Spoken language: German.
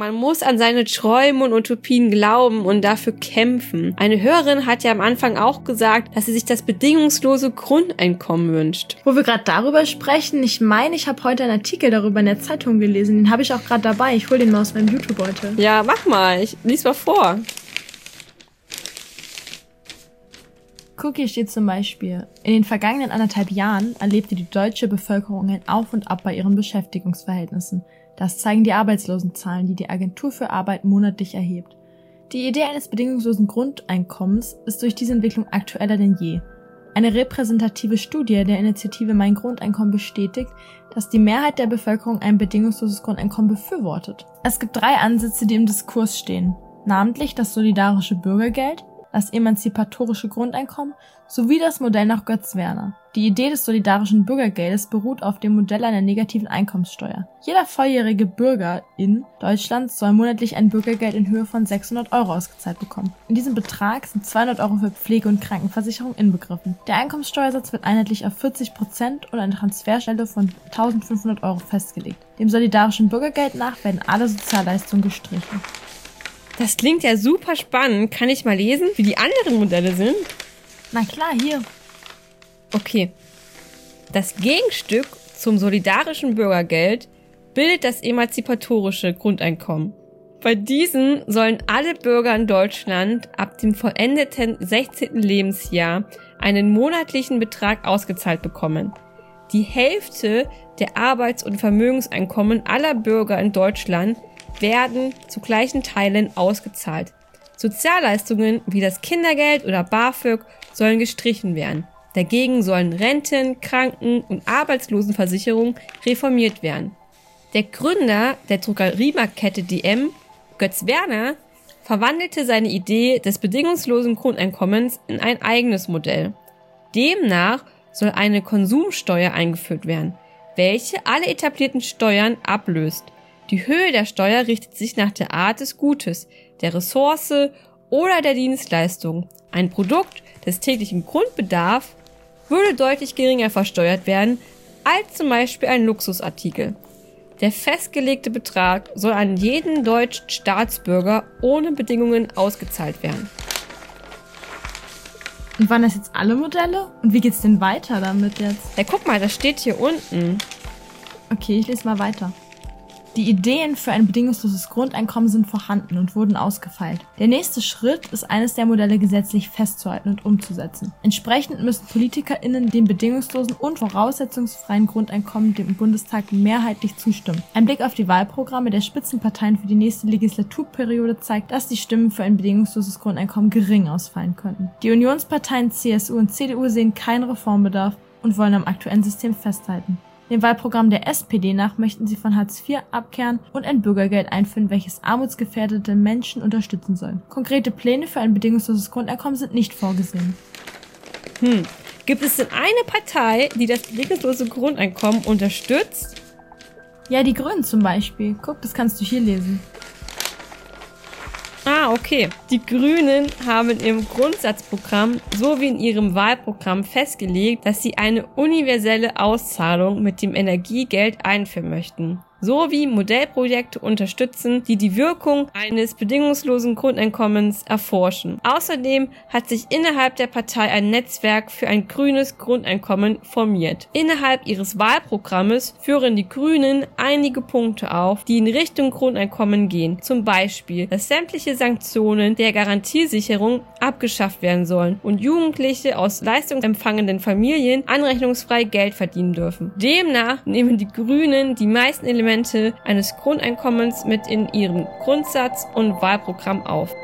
Man muss an seine Träume und Utopien glauben und dafür kämpfen. Eine Hörerin hat ja am Anfang auch gesagt, dass sie sich das bedingungslose Grundeinkommen wünscht. Wo wir gerade darüber sprechen, ich meine, ich habe heute einen Artikel darüber in der Zeitung gelesen. Den habe ich auch gerade dabei. Ich hole den mal aus meinem YouTube heute. Ja, mach mal. Ich lies mal vor. Guck, hier steht zum Beispiel, in den vergangenen anderthalb Jahren erlebte die deutsche Bevölkerung ein Auf und Ab bei ihren Beschäftigungsverhältnissen. Das zeigen die Arbeitslosenzahlen, die die Agentur für Arbeit monatlich erhebt. Die Idee eines bedingungslosen Grundeinkommens ist durch diese Entwicklung aktueller denn je. Eine repräsentative Studie der Initiative Mein Grundeinkommen bestätigt, dass die Mehrheit der Bevölkerung ein bedingungsloses Grundeinkommen befürwortet. Es gibt drei Ansätze, die im Diskurs stehen, namentlich das solidarische Bürgergeld, das emanzipatorische Grundeinkommen sowie das Modell nach Götz Werner. Die Idee des solidarischen Bürgergeldes beruht auf dem Modell einer negativen Einkommenssteuer. Jeder volljährige Bürger in Deutschland soll monatlich ein Bürgergeld in Höhe von 600 Euro ausgezahlt bekommen. In diesem Betrag sind 200 Euro für Pflege und Krankenversicherung inbegriffen. Der Einkommenssteuersatz wird einheitlich auf 40 Prozent und eine Transferstelle von 1500 Euro festgelegt. Dem solidarischen Bürgergeld nach werden alle Sozialleistungen gestrichen. Das klingt ja super spannend. Kann ich mal lesen, wie die anderen Modelle sind? Na klar, hier. Okay. Das Gegenstück zum solidarischen Bürgergeld bildet das emanzipatorische Grundeinkommen. Bei diesen sollen alle Bürger in Deutschland ab dem vollendeten 16. Lebensjahr einen monatlichen Betrag ausgezahlt bekommen. Die Hälfte der Arbeits- und Vermögenseinkommen aller Bürger in Deutschland werden zu gleichen Teilen ausgezahlt. Sozialleistungen wie das Kindergeld oder BAföG sollen gestrichen werden. Dagegen sollen Renten, Kranken- und Arbeitslosenversicherung reformiert werden. Der Gründer der Druckeriemarktkette DM, Götz Werner, verwandelte seine Idee des bedingungslosen Grundeinkommens in ein eigenes Modell. Demnach soll eine Konsumsteuer eingeführt werden, welche alle etablierten Steuern ablöst die Höhe der Steuer richtet sich nach der Art des Gutes, der Ressource oder der Dienstleistung. Ein Produkt des täglichen Grundbedarfs würde deutlich geringer versteuert werden als zum Beispiel ein Luxusartikel. Der festgelegte Betrag soll an jeden deutschen Staatsbürger ohne Bedingungen ausgezahlt werden. Und waren das jetzt alle Modelle? Und wie geht's denn weiter damit jetzt? Ja, guck mal, das steht hier unten. Okay, ich lese mal weiter. Die Ideen für ein bedingungsloses Grundeinkommen sind vorhanden und wurden ausgefeilt. Der nächste Schritt ist eines der Modelle gesetzlich festzuhalten und umzusetzen. Entsprechend müssen PolitikerInnen dem bedingungslosen und voraussetzungsfreien Grundeinkommen dem Bundestag mehrheitlich zustimmen. Ein Blick auf die Wahlprogramme der Spitzenparteien für die nächste Legislaturperiode zeigt, dass die Stimmen für ein bedingungsloses Grundeinkommen gering ausfallen könnten. Die Unionsparteien CSU und CDU sehen keinen Reformbedarf und wollen am aktuellen System festhalten. Dem Wahlprogramm der SPD nach möchten sie von Hartz IV abkehren und ein Bürgergeld einführen, welches armutsgefährdete Menschen unterstützen soll. Konkrete Pläne für ein bedingungsloses Grundeinkommen sind nicht vorgesehen. Hm. Gibt es denn eine Partei, die das bedingungslose Grundeinkommen unterstützt? Ja, die Grünen zum Beispiel. Guck, das kannst du hier lesen. Okay. Die Grünen haben im Grundsatzprogramm sowie in ihrem Wahlprogramm festgelegt, dass sie eine universelle Auszahlung mit dem Energiegeld einführen möchten sowie Modellprojekte unterstützen, die die Wirkung eines bedingungslosen Grundeinkommens erforschen. Außerdem hat sich innerhalb der Partei ein Netzwerk für ein grünes Grundeinkommen formiert. Innerhalb ihres Wahlprogrammes führen die Grünen einige Punkte auf, die in Richtung Grundeinkommen gehen. Zum Beispiel, dass sämtliche Sanktionen der Garantiesicherung abgeschafft werden sollen und Jugendliche aus leistungsempfangenden Familien anrechnungsfrei Geld verdienen dürfen. Demnach nehmen die Grünen die meisten Elemente eines Grundeinkommens mit in ihrem Grundsatz und Wahlprogramm auf.